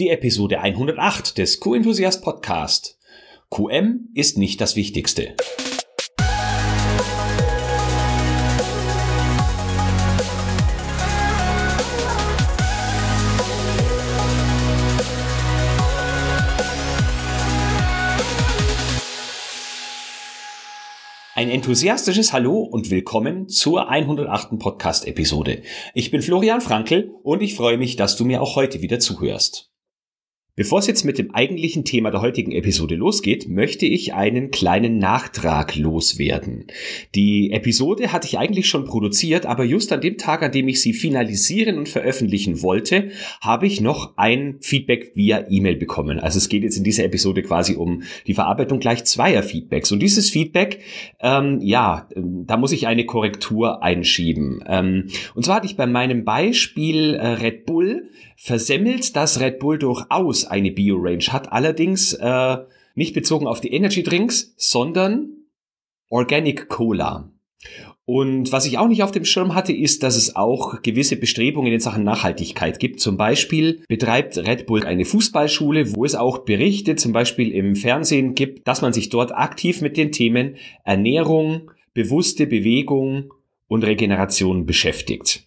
die Episode 108 des Q-Enthusiast Podcast. QM ist nicht das Wichtigste. Ein enthusiastisches Hallo und willkommen zur 108. Podcast-Episode. Ich bin Florian Frankl und ich freue mich, dass du mir auch heute wieder zuhörst. Bevor es jetzt mit dem eigentlichen Thema der heutigen Episode losgeht, möchte ich einen kleinen Nachtrag loswerden. Die Episode hatte ich eigentlich schon produziert, aber just an dem Tag, an dem ich sie finalisieren und veröffentlichen wollte, habe ich noch ein Feedback via E-Mail bekommen. Also es geht jetzt in dieser Episode quasi um die Verarbeitung gleich zweier Feedbacks. Und dieses Feedback, ähm, ja, da muss ich eine Korrektur einschieben. Ähm, und zwar hatte ich bei meinem Beispiel äh, Red Bull versemmelt, dass Red Bull durchaus eine Bio-Range hat, allerdings äh, nicht bezogen auf die Energy Drinks, sondern Organic Cola. Und was ich auch nicht auf dem Schirm hatte, ist, dass es auch gewisse Bestrebungen in Sachen Nachhaltigkeit gibt. Zum Beispiel betreibt Red Bull eine Fußballschule, wo es auch Berichte zum Beispiel im Fernsehen gibt, dass man sich dort aktiv mit den Themen Ernährung, bewusste Bewegung und Regeneration beschäftigt.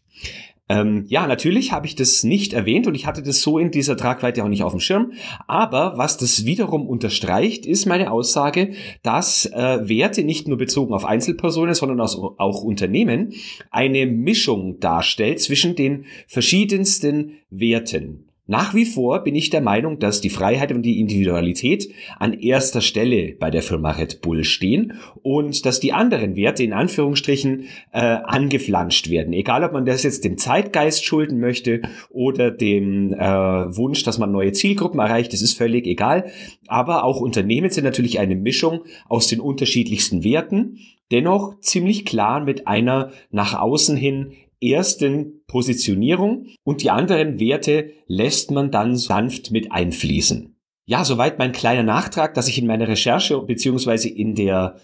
Ähm, ja, natürlich habe ich das nicht erwähnt und ich hatte das so in dieser Tragweite auch nicht auf dem Schirm. Aber was das wiederum unterstreicht, ist meine Aussage, dass äh, Werte nicht nur bezogen auf Einzelpersonen, sondern auch Unternehmen eine Mischung darstellt zwischen den verschiedensten Werten. Nach wie vor bin ich der Meinung, dass die Freiheit und die Individualität an erster Stelle bei der Firma Red Bull stehen und dass die anderen Werte in Anführungsstrichen äh, angeflanscht werden. Egal, ob man das jetzt dem Zeitgeist schulden möchte oder dem äh, Wunsch, dass man neue Zielgruppen erreicht, das ist völlig egal. Aber auch Unternehmen sind natürlich eine Mischung aus den unterschiedlichsten Werten dennoch ziemlich klar mit einer nach außen hin ersten Positionierung und die anderen Werte lässt man dann sanft mit einfließen. Ja, soweit mein kleiner Nachtrag, dass ich in meiner Recherche beziehungsweise in der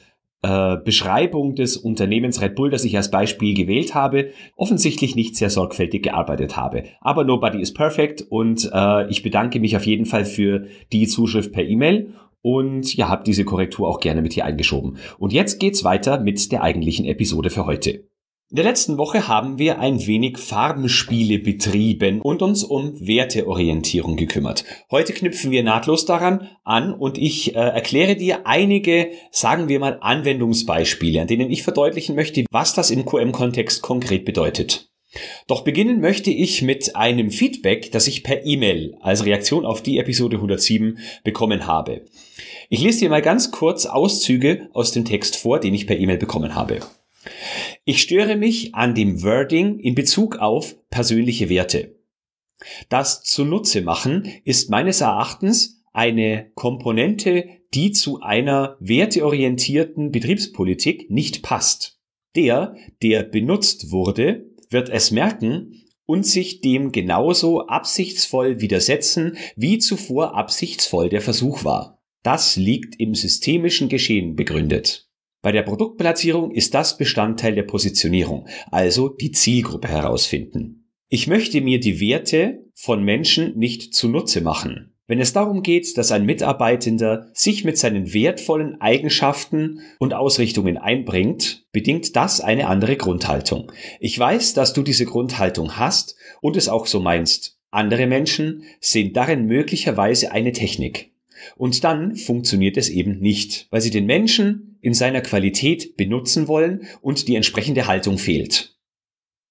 äh, Beschreibung des Unternehmens Red Bull, das ich als Beispiel gewählt habe, offensichtlich nicht sehr sorgfältig gearbeitet habe. Aber nobody is perfect und äh, ich bedanke mich auf jeden Fall für die Zuschrift per E-Mail und ja, habe diese Korrektur auch gerne mit hier eingeschoben. Und jetzt geht's weiter mit der eigentlichen Episode für heute. In der letzten Woche haben wir ein wenig Farbenspiele betrieben und uns um Werteorientierung gekümmert. Heute knüpfen wir nahtlos daran an und ich äh, erkläre dir einige, sagen wir mal, Anwendungsbeispiele, an denen ich verdeutlichen möchte, was das im QM-Kontext konkret bedeutet. Doch beginnen möchte ich mit einem Feedback, das ich per E-Mail als Reaktion auf die Episode 107 bekommen habe. Ich lese dir mal ganz kurz Auszüge aus dem Text vor, den ich per E-Mail bekommen habe. Ich störe mich an dem Wording in Bezug auf persönliche Werte. Das zunutze machen ist meines Erachtens eine Komponente, die zu einer werteorientierten Betriebspolitik nicht passt. Der, der benutzt wurde, wird es merken und sich dem genauso absichtsvoll widersetzen, wie zuvor absichtsvoll der Versuch war. Das liegt im systemischen Geschehen begründet. Bei der Produktplatzierung ist das Bestandteil der Positionierung, also die Zielgruppe herausfinden. Ich möchte mir die Werte von Menschen nicht zunutze machen. Wenn es darum geht, dass ein Mitarbeitender sich mit seinen wertvollen Eigenschaften und Ausrichtungen einbringt, bedingt das eine andere Grundhaltung. Ich weiß, dass du diese Grundhaltung hast und es auch so meinst. Andere Menschen sehen darin möglicherweise eine Technik. Und dann funktioniert es eben nicht, weil sie den Menschen in seiner Qualität benutzen wollen und die entsprechende Haltung fehlt.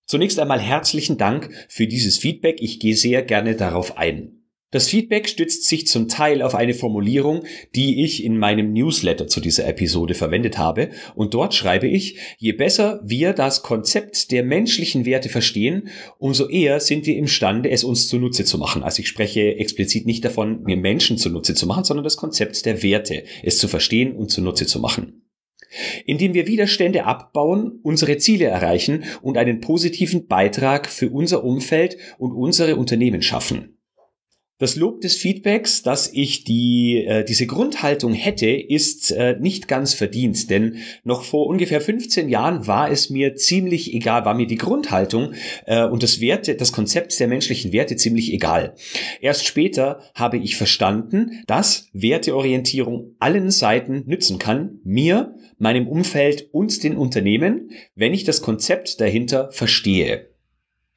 Zunächst einmal herzlichen Dank für dieses Feedback. Ich gehe sehr gerne darauf ein. Das Feedback stützt sich zum Teil auf eine Formulierung, die ich in meinem Newsletter zu dieser Episode verwendet habe. Und dort schreibe ich, je besser wir das Konzept der menschlichen Werte verstehen, umso eher sind wir imstande, es uns zunutze zu machen. Also ich spreche explizit nicht davon, mir Menschen zunutze zu machen, sondern das Konzept der Werte, es zu verstehen und zunutze zu machen indem wir Widerstände abbauen, unsere Ziele erreichen und einen positiven Beitrag für unser Umfeld und unsere Unternehmen schaffen. Das Lob des Feedbacks, dass ich die, äh, diese Grundhaltung hätte, ist äh, nicht ganz verdient, denn noch vor ungefähr 15 Jahren war es mir ziemlich egal, war mir die Grundhaltung äh, und das Werte, das Konzept der menschlichen Werte ziemlich egal. Erst später habe ich verstanden, dass Werteorientierung allen Seiten nützen kann, mir, meinem Umfeld und den Unternehmen, wenn ich das Konzept dahinter verstehe.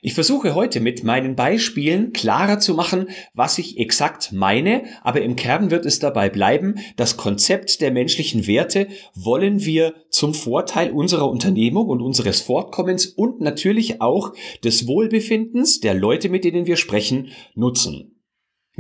Ich versuche heute mit meinen Beispielen klarer zu machen, was ich exakt meine, aber im Kern wird es dabei bleiben, das Konzept der menschlichen Werte wollen wir zum Vorteil unserer Unternehmung und unseres Fortkommens und natürlich auch des Wohlbefindens der Leute, mit denen wir sprechen, nutzen.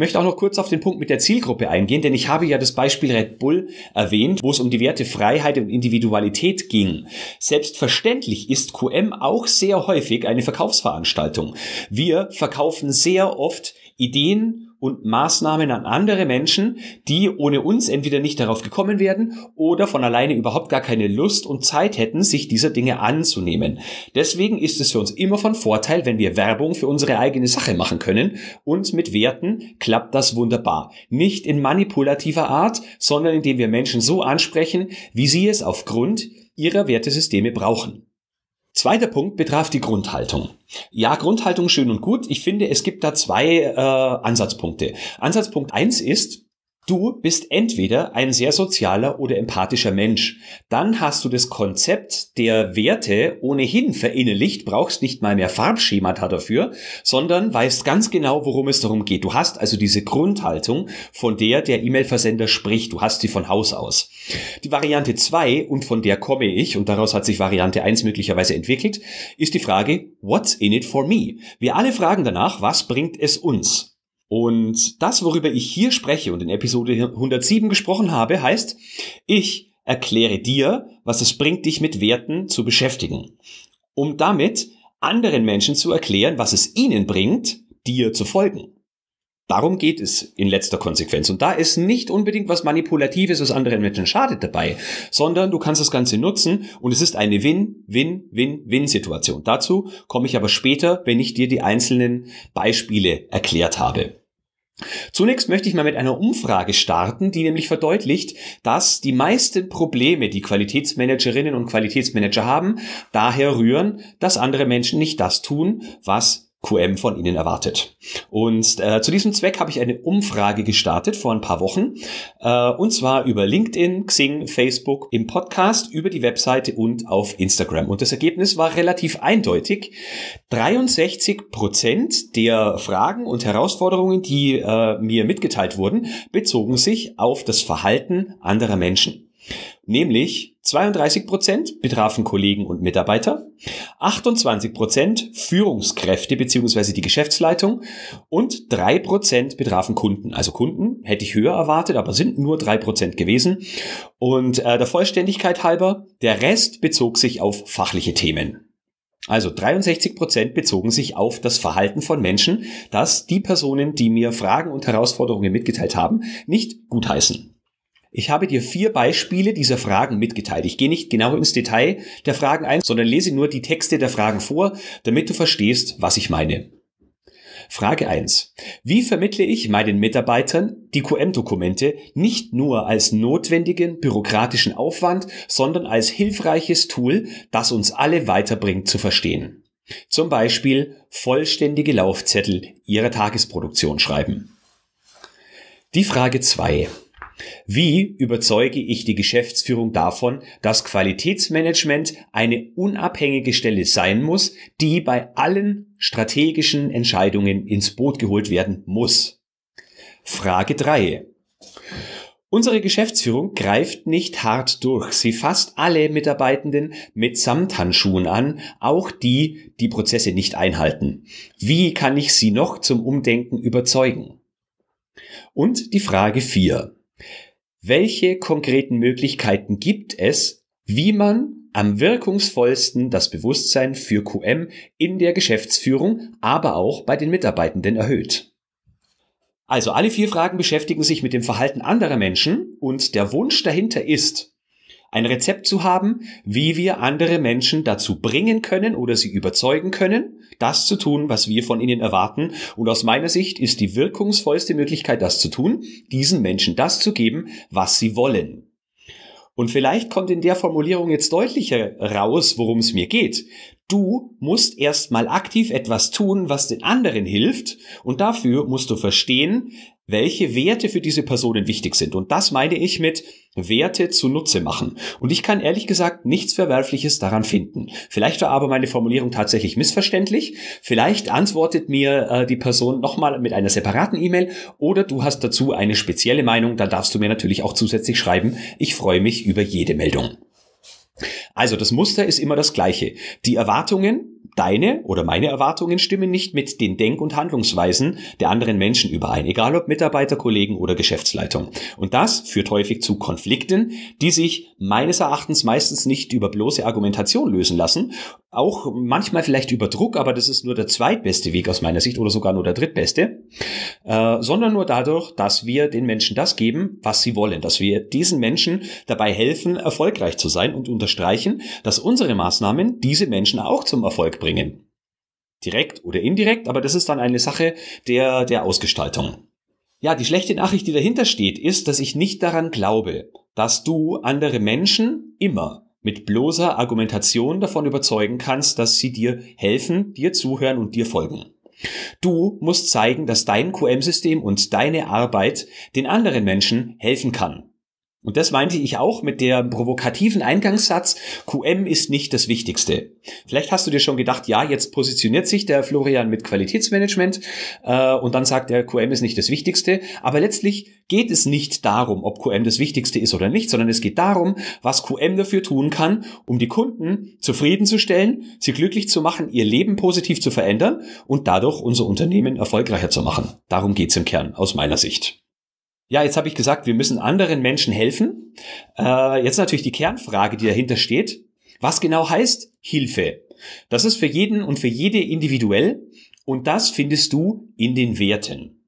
Ich möchte auch noch kurz auf den Punkt mit der Zielgruppe eingehen, denn ich habe ja das Beispiel Red Bull erwähnt, wo es um die Werte Freiheit und Individualität ging. Selbstverständlich ist QM auch sehr häufig eine Verkaufsveranstaltung. Wir verkaufen sehr oft Ideen und Maßnahmen an andere Menschen, die ohne uns entweder nicht darauf gekommen werden oder von alleine überhaupt gar keine Lust und Zeit hätten, sich dieser Dinge anzunehmen. Deswegen ist es für uns immer von Vorteil, wenn wir Werbung für unsere eigene Sache machen können und mit Werten klappt das wunderbar. Nicht in manipulativer Art, sondern indem wir Menschen so ansprechen, wie sie es aufgrund ihrer Wertesysteme brauchen. Zweiter Punkt betraf die Grundhaltung. Ja, Grundhaltung schön und gut. Ich finde, es gibt da zwei äh, Ansatzpunkte. Ansatzpunkt eins ist, Du bist entweder ein sehr sozialer oder empathischer Mensch. Dann hast du das Konzept der Werte ohnehin verinnerlicht, brauchst nicht mal mehr Farbschemata dafür, sondern weißt ganz genau, worum es darum geht. Du hast also diese Grundhaltung, von der der E-Mail-Versender spricht. Du hast sie von Haus aus. Die Variante 2, und von der komme ich, und daraus hat sich Variante 1 möglicherweise entwickelt, ist die Frage, what's in it for me? Wir alle fragen danach, was bringt es uns? Und das, worüber ich hier spreche und in Episode 107 gesprochen habe, heißt, ich erkläre dir, was es bringt, dich mit Werten zu beschäftigen, um damit anderen Menschen zu erklären, was es ihnen bringt, dir zu folgen. Darum geht es in letzter Konsequenz. Und da ist nicht unbedingt was Manipulatives, was anderen Menschen schadet dabei, sondern du kannst das Ganze nutzen und es ist eine Win-Win-Win-Win-Situation. Dazu komme ich aber später, wenn ich dir die einzelnen Beispiele erklärt habe. Zunächst möchte ich mal mit einer Umfrage starten, die nämlich verdeutlicht, dass die meisten Probleme, die Qualitätsmanagerinnen und Qualitätsmanager haben, daher rühren, dass andere Menschen nicht das tun, was QM von Ihnen erwartet. Und äh, zu diesem Zweck habe ich eine Umfrage gestartet vor ein paar Wochen, äh, und zwar über LinkedIn, Xing, Facebook, im Podcast, über die Webseite und auf Instagram. Und das Ergebnis war relativ eindeutig. 63 Prozent der Fragen und Herausforderungen, die äh, mir mitgeteilt wurden, bezogen sich auf das Verhalten anderer Menschen. Nämlich 32 Prozent betrafen Kollegen und Mitarbeiter, 28 Prozent Führungskräfte beziehungsweise die Geschäftsleitung und drei Prozent betrafen Kunden. Also Kunden hätte ich höher erwartet, aber sind nur drei Prozent gewesen. Und äh, der Vollständigkeit halber, der Rest bezog sich auf fachliche Themen. Also 63 Prozent bezogen sich auf das Verhalten von Menschen, das die Personen, die mir Fragen und Herausforderungen mitgeteilt haben, nicht gutheißen. Ich habe dir vier Beispiele dieser Fragen mitgeteilt. Ich gehe nicht genau ins Detail der Fragen ein, sondern lese nur die Texte der Fragen vor, damit du verstehst, was ich meine. Frage 1. Wie vermittle ich meinen Mitarbeitern die QM-Dokumente nicht nur als notwendigen bürokratischen Aufwand, sondern als hilfreiches Tool, das uns alle weiterbringt zu verstehen? Zum Beispiel vollständige Laufzettel ihrer Tagesproduktion schreiben. Die Frage 2. Wie überzeuge ich die Geschäftsführung davon, dass Qualitätsmanagement eine unabhängige Stelle sein muss, die bei allen strategischen Entscheidungen ins Boot geholt werden muss? Frage 3. Unsere Geschäftsführung greift nicht hart durch. Sie fasst alle Mitarbeitenden mit Samthandschuhen an, auch die, die Prozesse nicht einhalten. Wie kann ich sie noch zum Umdenken überzeugen? Und die Frage 4. Welche konkreten Möglichkeiten gibt es, wie man am wirkungsvollsten das Bewusstsein für QM in der Geschäftsführung, aber auch bei den Mitarbeitenden erhöht? Also alle vier Fragen beschäftigen sich mit dem Verhalten anderer Menschen und der Wunsch dahinter ist, ein Rezept zu haben, wie wir andere Menschen dazu bringen können oder sie überzeugen können, das zu tun, was wir von ihnen erwarten. Und aus meiner Sicht ist die wirkungsvollste Möglichkeit, das zu tun, diesen Menschen das zu geben, was sie wollen. Und vielleicht kommt in der Formulierung jetzt deutlicher raus, worum es mir geht. Du musst erstmal aktiv etwas tun, was den anderen hilft, und dafür musst du verstehen, welche Werte für diese Personen wichtig sind. Und das meine ich mit Werte zunutze machen. Und ich kann ehrlich gesagt nichts Verwerfliches daran finden. Vielleicht war aber meine Formulierung tatsächlich missverständlich. Vielleicht antwortet mir äh, die Person nochmal mit einer separaten E-Mail oder du hast dazu eine spezielle Meinung. Da darfst du mir natürlich auch zusätzlich schreiben. Ich freue mich über jede Meldung. Also das Muster ist immer das gleiche. Die Erwartungen deine oder meine Erwartungen stimmen nicht mit den Denk- und Handlungsweisen der anderen Menschen überein, egal ob Mitarbeiter, Kollegen oder Geschäftsleitung. Und das führt häufig zu Konflikten, die sich meines Erachtens meistens nicht über bloße Argumentation lösen lassen, auch manchmal vielleicht über Druck, aber das ist nur der zweitbeste Weg aus meiner Sicht oder sogar nur der drittbeste, äh, sondern nur dadurch, dass wir den Menschen das geben, was sie wollen, dass wir diesen Menschen dabei helfen, erfolgreich zu sein und unterstreichen, dass unsere Maßnahmen diese Menschen auch zum Erfolg bringen. Direkt oder indirekt, aber das ist dann eine Sache der, der Ausgestaltung. Ja, die schlechte Nachricht, die dahinter steht, ist, dass ich nicht daran glaube, dass du andere Menschen immer mit bloßer Argumentation davon überzeugen kannst, dass sie dir helfen, dir zuhören und dir folgen. Du musst zeigen, dass dein QM-System und deine Arbeit den anderen Menschen helfen kann. Und das meinte ich auch mit der provokativen Eingangssatz, QM ist nicht das Wichtigste. Vielleicht hast du dir schon gedacht, ja, jetzt positioniert sich der Florian mit Qualitätsmanagement äh, und dann sagt er, QM ist nicht das Wichtigste. Aber letztlich geht es nicht darum, ob QM das Wichtigste ist oder nicht, sondern es geht darum, was QM dafür tun kann, um die Kunden zufriedenzustellen, sie glücklich zu machen, ihr Leben positiv zu verändern und dadurch unser Unternehmen erfolgreicher zu machen. Darum geht's im Kern aus meiner Sicht. Ja, jetzt habe ich gesagt, wir müssen anderen Menschen helfen. Äh, jetzt natürlich die Kernfrage, die dahinter steht. Was genau heißt Hilfe? Das ist für jeden und für jede individuell und das findest du in den Werten.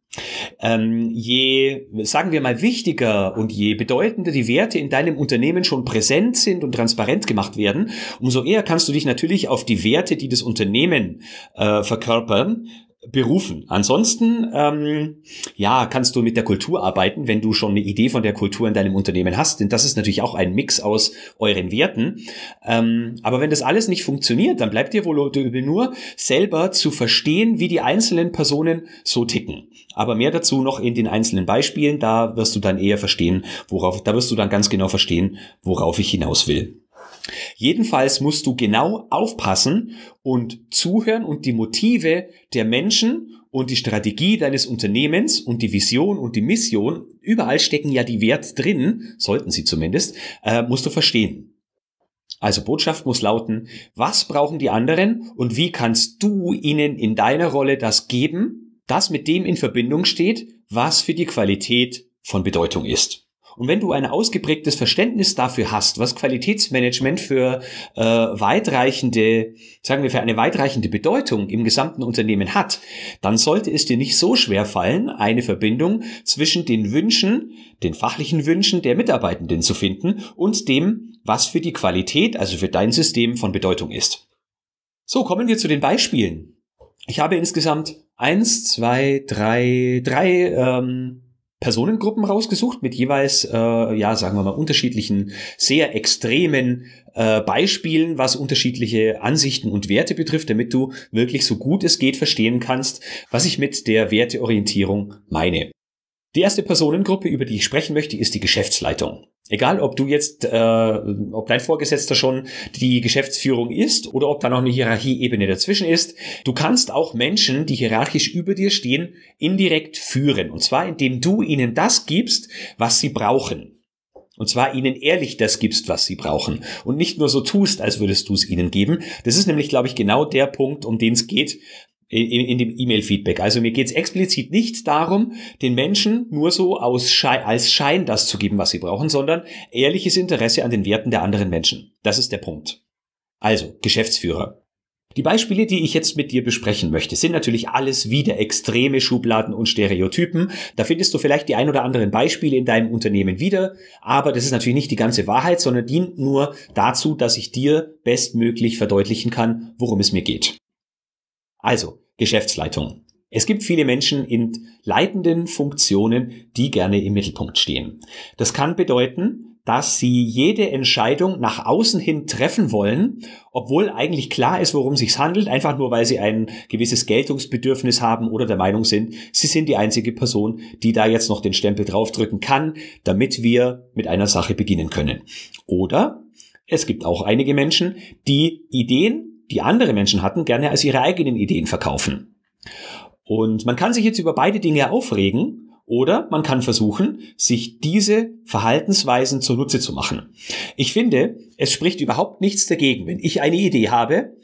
Ähm, je, sagen wir mal, wichtiger und je bedeutender die Werte in deinem Unternehmen schon präsent sind und transparent gemacht werden, umso eher kannst du dich natürlich auf die Werte, die das Unternehmen äh, verkörpern, berufen. Ansonsten, ähm, ja, kannst du mit der Kultur arbeiten, wenn du schon eine Idee von der Kultur in deinem Unternehmen hast. Denn das ist natürlich auch ein Mix aus euren Werten. Ähm, aber wenn das alles nicht funktioniert, dann bleibt dir wohl nur selber zu verstehen, wie die einzelnen Personen so ticken. Aber mehr dazu noch in den einzelnen Beispielen. Da wirst du dann eher verstehen, worauf, da wirst du dann ganz genau verstehen, worauf ich hinaus will. Jedenfalls musst du genau aufpassen und zuhören und die Motive der Menschen und die Strategie deines Unternehmens und die Vision und die Mission, überall stecken ja die Wert drin, sollten sie zumindest, äh, musst du verstehen. Also Botschaft muss lauten, was brauchen die anderen und wie kannst du ihnen in deiner Rolle das geben, das mit dem in Verbindung steht, was für die Qualität von Bedeutung ist. Und wenn du ein ausgeprägtes Verständnis dafür hast, was Qualitätsmanagement für äh, weitreichende, sagen wir, für eine weitreichende Bedeutung im gesamten Unternehmen hat, dann sollte es dir nicht so schwer fallen, eine Verbindung zwischen den Wünschen, den fachlichen Wünschen der Mitarbeitenden zu finden und dem, was für die Qualität, also für dein System von Bedeutung ist. So, kommen wir zu den Beispielen. Ich habe insgesamt eins, zwei, drei, drei ähm, Personengruppen rausgesucht mit jeweils, äh, ja, sagen wir mal, unterschiedlichen, sehr extremen äh, Beispielen, was unterschiedliche Ansichten und Werte betrifft, damit du wirklich so gut es geht verstehen kannst, was ich mit der Werteorientierung meine. Die erste Personengruppe, über die ich sprechen möchte, ist die Geschäftsleitung. Egal, ob du jetzt, äh, ob dein Vorgesetzter schon die Geschäftsführung ist oder ob da noch eine Hierarchieebene dazwischen ist, du kannst auch Menschen, die hierarchisch über dir stehen, indirekt führen. Und zwar, indem du ihnen das gibst, was sie brauchen. Und zwar ihnen ehrlich das gibst, was sie brauchen. Und nicht nur so tust, als würdest du es ihnen geben. Das ist nämlich, glaube ich, genau der Punkt, um den es geht, in, in dem E-Mail-Feedback. Also mir geht es explizit nicht darum, den Menschen nur so aus Schein, als Schein das zu geben, was sie brauchen, sondern ehrliches Interesse an den Werten der anderen Menschen. Das ist der Punkt. Also, Geschäftsführer. Die Beispiele, die ich jetzt mit dir besprechen möchte, sind natürlich alles wieder extreme Schubladen und Stereotypen. Da findest du vielleicht die ein oder anderen Beispiele in deinem Unternehmen wieder, aber das ist natürlich nicht die ganze Wahrheit, sondern dient nur dazu, dass ich dir bestmöglich verdeutlichen kann, worum es mir geht. Also, Geschäftsleitung. Es gibt viele Menschen in leitenden Funktionen, die gerne im Mittelpunkt stehen. Das kann bedeuten, dass sie jede Entscheidung nach außen hin treffen wollen, obwohl eigentlich klar ist, worum es sich handelt, einfach nur weil sie ein gewisses Geltungsbedürfnis haben oder der Meinung sind, sie sind die einzige Person, die da jetzt noch den Stempel draufdrücken kann, damit wir mit einer Sache beginnen können. Oder es gibt auch einige Menschen, die Ideen, die andere Menschen hatten, gerne als ihre eigenen Ideen verkaufen. Und man kann sich jetzt über beide Dinge aufregen, oder man kann versuchen, sich diese Verhaltensweisen zunutze zu machen. Ich finde, es spricht überhaupt nichts dagegen, wenn ich eine Idee habe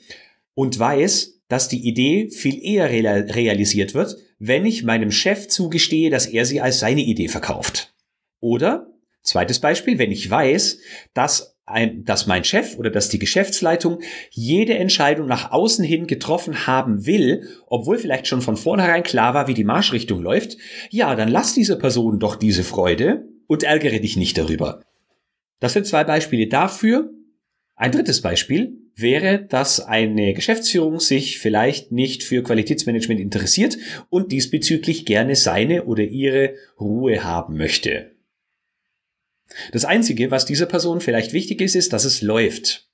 und weiß, dass die Idee viel eher realisiert wird, wenn ich meinem Chef zugestehe, dass er sie als seine Idee verkauft. Oder, zweites Beispiel, wenn ich weiß, dass ein, dass mein Chef oder dass die Geschäftsleitung jede Entscheidung nach außen hin getroffen haben will, obwohl vielleicht schon von vornherein klar war, wie die Marschrichtung läuft, ja, dann lass diese Person doch diese Freude und ärgere dich nicht darüber. Das sind zwei Beispiele dafür. Ein drittes Beispiel wäre, dass eine Geschäftsführung sich vielleicht nicht für Qualitätsmanagement interessiert und diesbezüglich gerne seine oder ihre Ruhe haben möchte. Das Einzige, was dieser Person vielleicht wichtig ist, ist, dass es läuft.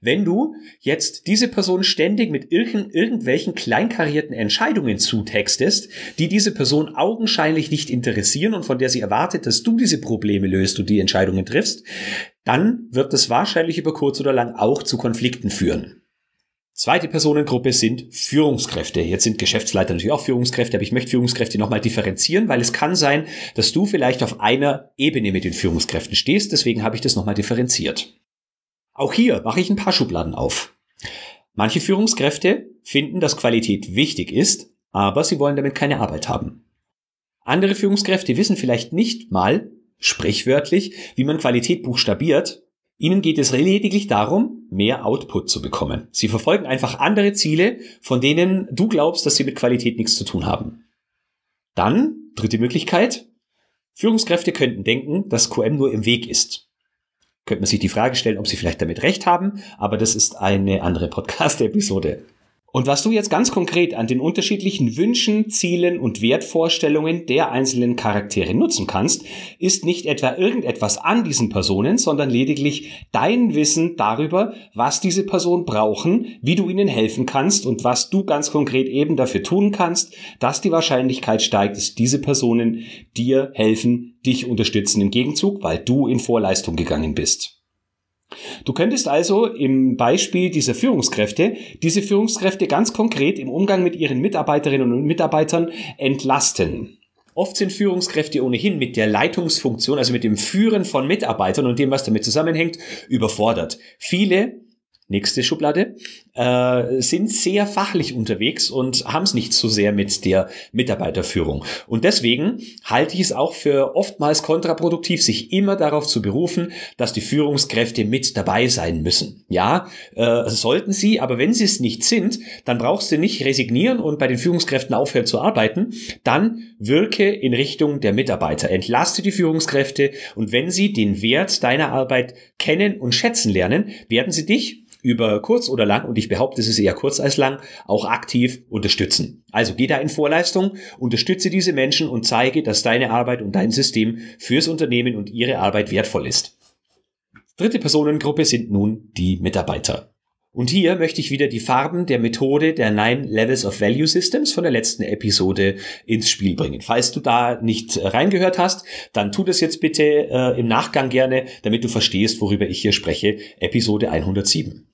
Wenn du jetzt diese Person ständig mit irgend, irgendwelchen kleinkarierten Entscheidungen zutextest, die diese Person augenscheinlich nicht interessieren und von der sie erwartet, dass du diese Probleme löst und die Entscheidungen triffst, dann wird es wahrscheinlich über kurz oder lang auch zu Konflikten führen. Zweite Personengruppe sind Führungskräfte. Jetzt sind Geschäftsleiter natürlich auch Führungskräfte, aber ich möchte Führungskräfte nochmal differenzieren, weil es kann sein, dass du vielleicht auf einer Ebene mit den Führungskräften stehst. Deswegen habe ich das nochmal differenziert. Auch hier mache ich ein paar Schubladen auf. Manche Führungskräfte finden, dass Qualität wichtig ist, aber sie wollen damit keine Arbeit haben. Andere Führungskräfte wissen vielleicht nicht mal, sprichwörtlich, wie man Qualität buchstabiert Ihnen geht es lediglich darum, mehr Output zu bekommen. Sie verfolgen einfach andere Ziele, von denen du glaubst, dass sie mit Qualität nichts zu tun haben. Dann, dritte Möglichkeit, Führungskräfte könnten denken, dass QM nur im Weg ist. Könnte man sich die Frage stellen, ob sie vielleicht damit recht haben, aber das ist eine andere Podcast-Episode. Und was du jetzt ganz konkret an den unterschiedlichen Wünschen, Zielen und Wertvorstellungen der einzelnen Charaktere nutzen kannst, ist nicht etwa irgendetwas an diesen Personen, sondern lediglich dein Wissen darüber, was diese Personen brauchen, wie du ihnen helfen kannst und was du ganz konkret eben dafür tun kannst, dass die Wahrscheinlichkeit steigt, dass diese Personen dir helfen, dich unterstützen im Gegenzug, weil du in Vorleistung gegangen bist. Du könntest also im Beispiel dieser Führungskräfte diese Führungskräfte ganz konkret im Umgang mit ihren Mitarbeiterinnen und Mitarbeitern entlasten. Oft sind Führungskräfte ohnehin mit der Leitungsfunktion, also mit dem Führen von Mitarbeitern und dem, was damit zusammenhängt, überfordert. Viele nächste Schublade, äh, sind sehr fachlich unterwegs und haben es nicht so sehr mit der Mitarbeiterführung. Und deswegen halte ich es auch für oftmals kontraproduktiv, sich immer darauf zu berufen, dass die Führungskräfte mit dabei sein müssen. Ja, äh, sollten sie, aber wenn sie es nicht sind, dann brauchst du nicht resignieren und bei den Führungskräften aufhören zu arbeiten. Dann wirke in Richtung der Mitarbeiter, entlaste die Führungskräfte und wenn sie den Wert deiner Arbeit kennen und schätzen lernen, werden sie dich über kurz oder lang, und ich behaupte, es ist eher kurz als lang, auch aktiv unterstützen. Also geh da in Vorleistung, unterstütze diese Menschen und zeige, dass deine Arbeit und dein System fürs Unternehmen und ihre Arbeit wertvoll ist. Dritte Personengruppe sind nun die Mitarbeiter. Und hier möchte ich wieder die Farben der Methode der Nine Levels of Value Systems von der letzten Episode ins Spiel bringen. Falls du da nicht reingehört hast, dann tu das jetzt bitte äh, im Nachgang gerne, damit du verstehst, worüber ich hier spreche. Episode 107.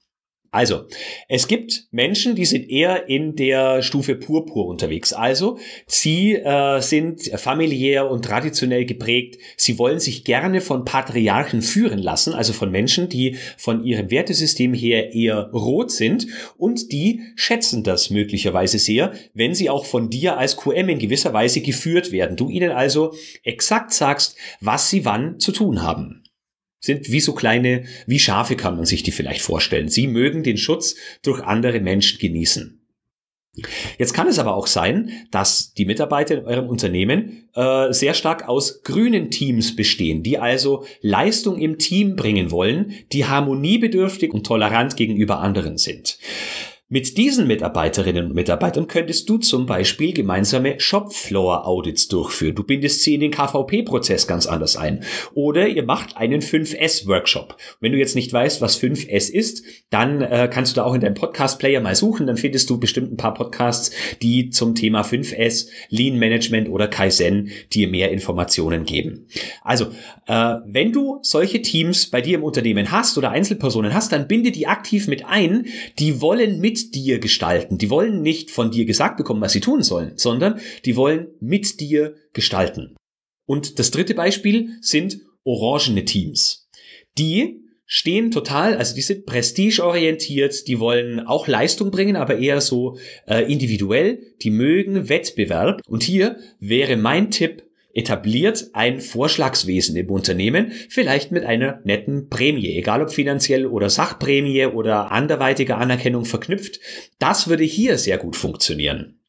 Also, es gibt Menschen, die sind eher in der Stufe Purpur unterwegs. Also, sie äh, sind familiär und traditionell geprägt. Sie wollen sich gerne von Patriarchen führen lassen, also von Menschen, die von ihrem Wertesystem her eher rot sind und die schätzen das möglicherweise sehr, wenn sie auch von dir als QM in gewisser Weise geführt werden. Du ihnen also exakt sagst, was sie wann zu tun haben. Sind wie so kleine, wie Schafe kann man sich die vielleicht vorstellen. Sie mögen den Schutz durch andere Menschen genießen. Jetzt kann es aber auch sein, dass die Mitarbeiter in eurem Unternehmen äh, sehr stark aus grünen Teams bestehen, die also Leistung im Team bringen wollen, die harmoniebedürftig und tolerant gegenüber anderen sind. Mit diesen Mitarbeiterinnen und Mitarbeitern könntest du zum Beispiel gemeinsame Shopfloor-Audits durchführen. Du bindest sie in den KVP-Prozess ganz anders ein. Oder ihr macht einen 5S-Workshop. Wenn du jetzt nicht weißt, was 5S ist, dann äh, kannst du da auch in deinem Podcast-Player mal suchen. Dann findest du bestimmt ein paar Podcasts, die zum Thema 5S, Lean Management oder Kaizen dir mehr Informationen geben. Also, äh, wenn du solche Teams bei dir im Unternehmen hast oder Einzelpersonen hast, dann binde die aktiv mit ein. Die wollen mit dir gestalten. Die wollen nicht von dir gesagt bekommen, was sie tun sollen, sondern die wollen mit dir gestalten. Und das dritte Beispiel sind orangene Teams. Die stehen total, also die sind prestigeorientiert, die wollen auch Leistung bringen, aber eher so äh, individuell, die mögen Wettbewerb. Und hier wäre mein Tipp, etabliert ein Vorschlagswesen im Unternehmen, vielleicht mit einer netten Prämie, egal ob finanziell oder Sachprämie oder anderweitiger Anerkennung verknüpft. Das würde hier sehr gut funktionieren.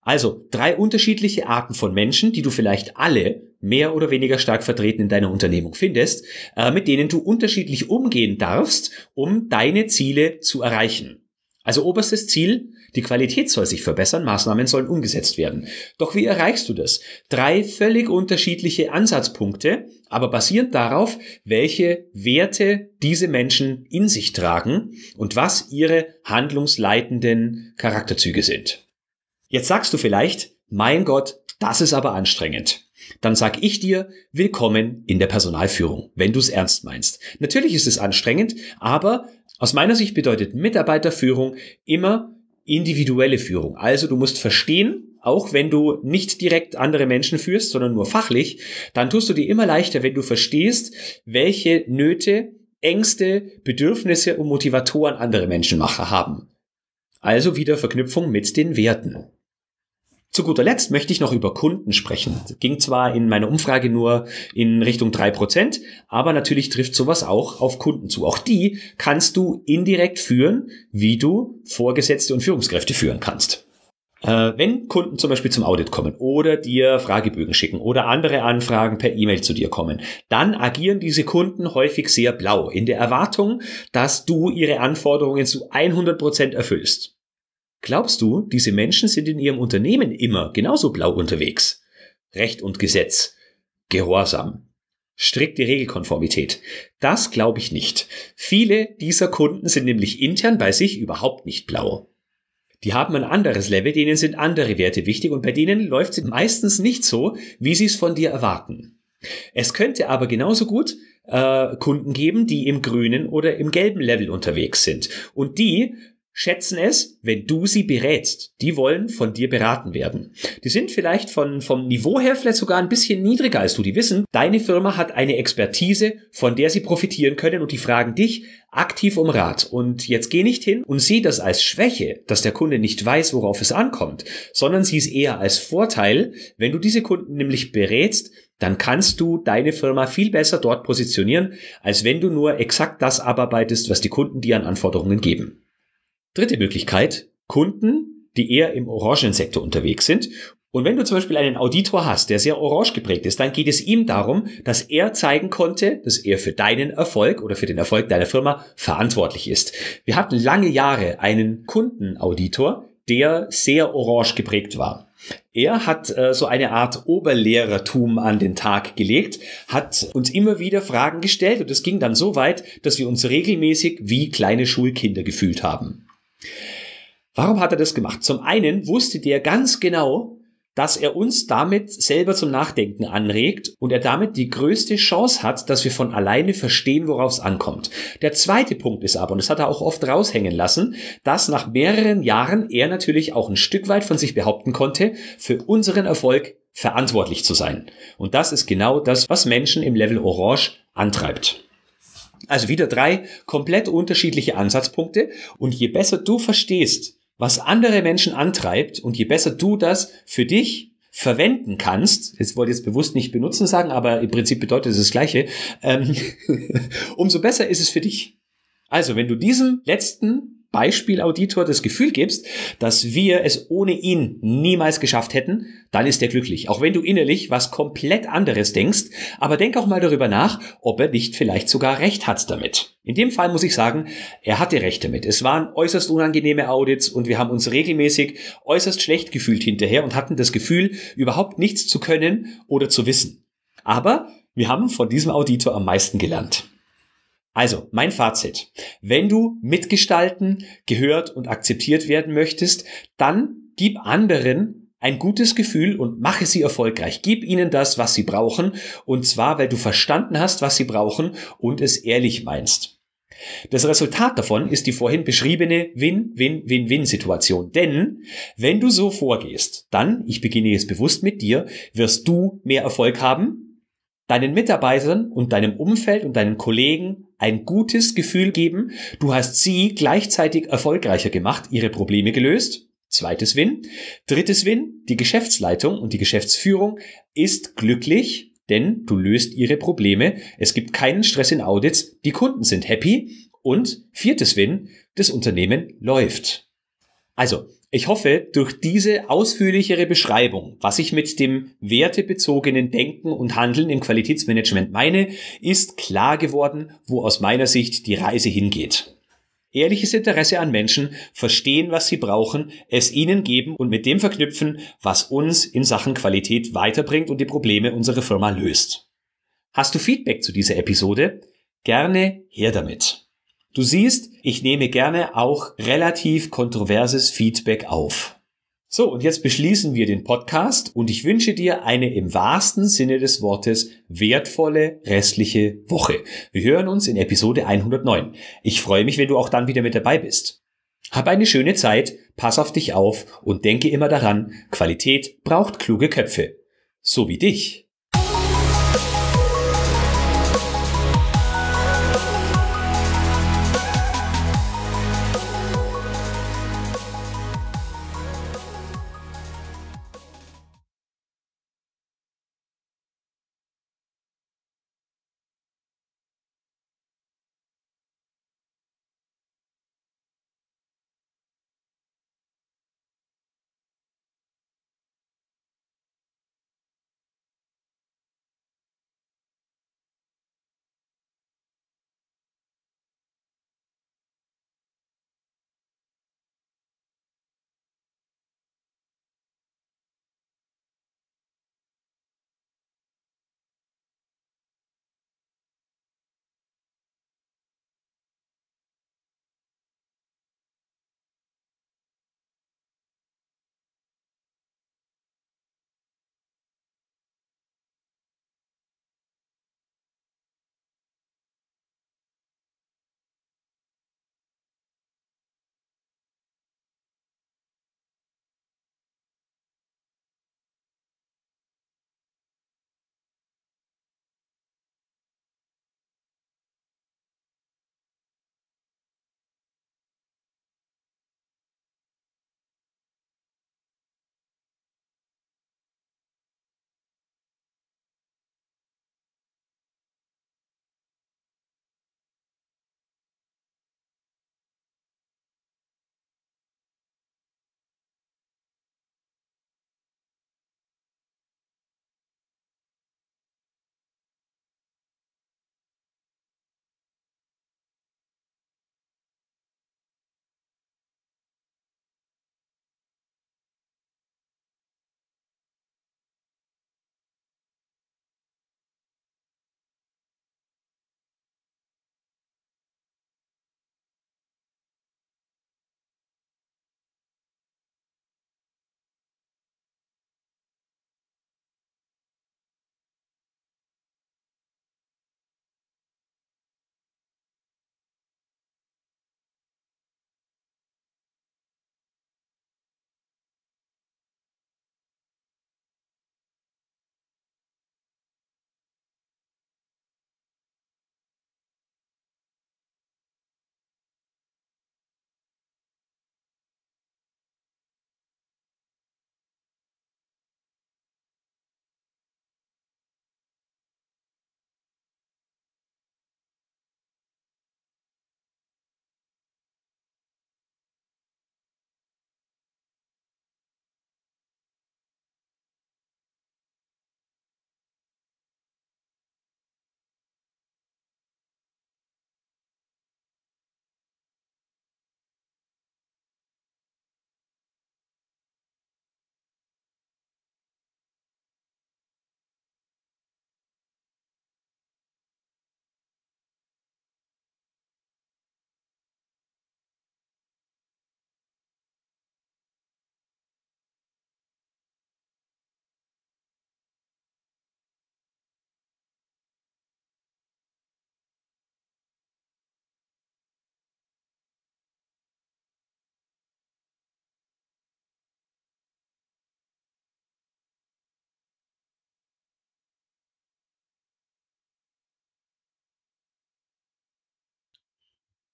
Also drei unterschiedliche Arten von Menschen, die du vielleicht alle mehr oder weniger stark vertreten in deiner Unternehmung findest, äh, mit denen du unterschiedlich umgehen darfst, um deine Ziele zu erreichen. Also oberstes Ziel, die Qualität soll sich verbessern, Maßnahmen sollen umgesetzt werden. Doch wie erreichst du das? Drei völlig unterschiedliche Ansatzpunkte, aber basierend darauf, welche Werte diese Menschen in sich tragen und was ihre handlungsleitenden Charakterzüge sind. Jetzt sagst du vielleicht, mein Gott, das ist aber anstrengend. Dann sag ich dir, willkommen in der Personalführung, wenn du es ernst meinst. Natürlich ist es anstrengend, aber aus meiner Sicht bedeutet Mitarbeiterführung immer individuelle Führung. Also du musst verstehen, auch wenn du nicht direkt andere Menschen führst, sondern nur fachlich, dann tust du dir immer leichter, wenn du verstehst, welche Nöte, Ängste, Bedürfnisse und Motivatoren andere Menschen haben. Also wieder Verknüpfung mit den Werten. Zu guter Letzt möchte ich noch über Kunden sprechen. Das ging zwar in meiner Umfrage nur in Richtung drei Prozent, aber natürlich trifft sowas auch auf Kunden zu. Auch die kannst du indirekt führen, wie du Vorgesetzte und Führungskräfte führen kannst. Äh, wenn Kunden zum Beispiel zum Audit kommen oder dir Fragebögen schicken oder andere Anfragen per E-Mail zu dir kommen, dann agieren diese Kunden häufig sehr blau in der Erwartung, dass du ihre Anforderungen zu 100 Prozent erfüllst. Glaubst du, diese Menschen sind in ihrem Unternehmen immer genauso blau unterwegs? Recht und Gesetz, Gehorsam, strikte Regelkonformität. Das glaube ich nicht. Viele dieser Kunden sind nämlich intern bei sich überhaupt nicht blau. Die haben ein anderes Level, denen sind andere Werte wichtig und bei denen läuft es meistens nicht so, wie sie es von dir erwarten. Es könnte aber genauso gut äh, Kunden geben, die im grünen oder im gelben Level unterwegs sind. Und die schätzen es, wenn du sie berätst. Die wollen von dir beraten werden. Die sind vielleicht von, vom Niveau her vielleicht sogar ein bisschen niedriger als du. Die wissen, deine Firma hat eine Expertise, von der sie profitieren können und die fragen dich aktiv um Rat. Und jetzt geh nicht hin und sieh das als Schwäche, dass der Kunde nicht weiß, worauf es ankommt, sondern sieh es eher als Vorteil, wenn du diese Kunden nämlich berätst, dann kannst du deine Firma viel besser dort positionieren, als wenn du nur exakt das abarbeitest, was die Kunden dir an Anforderungen geben. Dritte Möglichkeit, Kunden, die eher im Orangensektor unterwegs sind. Und wenn du zum Beispiel einen Auditor hast, der sehr orange geprägt ist, dann geht es ihm darum, dass er zeigen konnte, dass er für deinen Erfolg oder für den Erfolg deiner Firma verantwortlich ist. Wir hatten lange Jahre einen Kundenauditor, der sehr orange geprägt war. Er hat äh, so eine Art Oberlehrertum an den Tag gelegt, hat uns immer wieder Fragen gestellt und es ging dann so weit, dass wir uns regelmäßig wie kleine Schulkinder gefühlt haben. Warum hat er das gemacht? Zum einen wusste der ganz genau, dass er uns damit selber zum Nachdenken anregt und er damit die größte Chance hat, dass wir von alleine verstehen, worauf es ankommt. Der zweite Punkt ist aber, und das hat er auch oft raushängen lassen, dass nach mehreren Jahren er natürlich auch ein Stück weit von sich behaupten konnte, für unseren Erfolg verantwortlich zu sein. Und das ist genau das, was Menschen im Level Orange antreibt. Also wieder drei komplett unterschiedliche Ansatzpunkte. Und je besser du verstehst, was andere Menschen antreibt und je besser du das für dich verwenden kannst, jetzt wollte ich es bewusst nicht benutzen sagen, aber im Prinzip bedeutet es das Gleiche, ähm, umso besser ist es für dich. Also, wenn du diesem letzten Beispielauditor das Gefühl gibst, dass wir es ohne ihn niemals geschafft hätten, dann ist er glücklich. Auch wenn du innerlich was komplett anderes denkst, aber denk auch mal darüber nach, ob er nicht vielleicht sogar recht hat damit. In dem Fall muss ich sagen, er hatte recht damit. Es waren äußerst unangenehme Audits und wir haben uns regelmäßig äußerst schlecht gefühlt hinterher und hatten das Gefühl, überhaupt nichts zu können oder zu wissen. Aber wir haben von diesem Auditor am meisten gelernt. Also, mein Fazit. Wenn du mitgestalten, gehört und akzeptiert werden möchtest, dann gib anderen ein gutes Gefühl und mache sie erfolgreich. Gib ihnen das, was sie brauchen, und zwar, weil du verstanden hast, was sie brauchen und es ehrlich meinst. Das Resultat davon ist die vorhin beschriebene Win-Win-Win-Win-Situation. Denn wenn du so vorgehst, dann, ich beginne jetzt bewusst mit dir, wirst du mehr Erfolg haben, deinen Mitarbeitern und deinem Umfeld und deinen Kollegen ein gutes Gefühl geben. Du hast sie gleichzeitig erfolgreicher gemacht, ihre Probleme gelöst. Zweites Win. Drittes Win. Die Geschäftsleitung und die Geschäftsführung ist glücklich, denn du löst ihre Probleme. Es gibt keinen Stress in Audits. Die Kunden sind happy. Und viertes Win. Das Unternehmen läuft. Also, ich hoffe, durch diese ausführlichere Beschreibung, was ich mit dem wertebezogenen Denken und Handeln im Qualitätsmanagement meine, ist klar geworden, wo aus meiner Sicht die Reise hingeht. Ehrliches Interesse an Menschen, verstehen, was sie brauchen, es ihnen geben und mit dem verknüpfen, was uns in Sachen Qualität weiterbringt und die Probleme unserer Firma löst. Hast du Feedback zu dieser Episode? Gerne her damit. Du siehst, ich nehme gerne auch relativ kontroverses Feedback auf. So, und jetzt beschließen wir den Podcast und ich wünsche dir eine im wahrsten Sinne des Wortes wertvolle restliche Woche. Wir hören uns in Episode 109. Ich freue mich, wenn du auch dann wieder mit dabei bist. Hab eine schöne Zeit, pass auf dich auf und denke immer daran, Qualität braucht kluge Köpfe. So wie dich.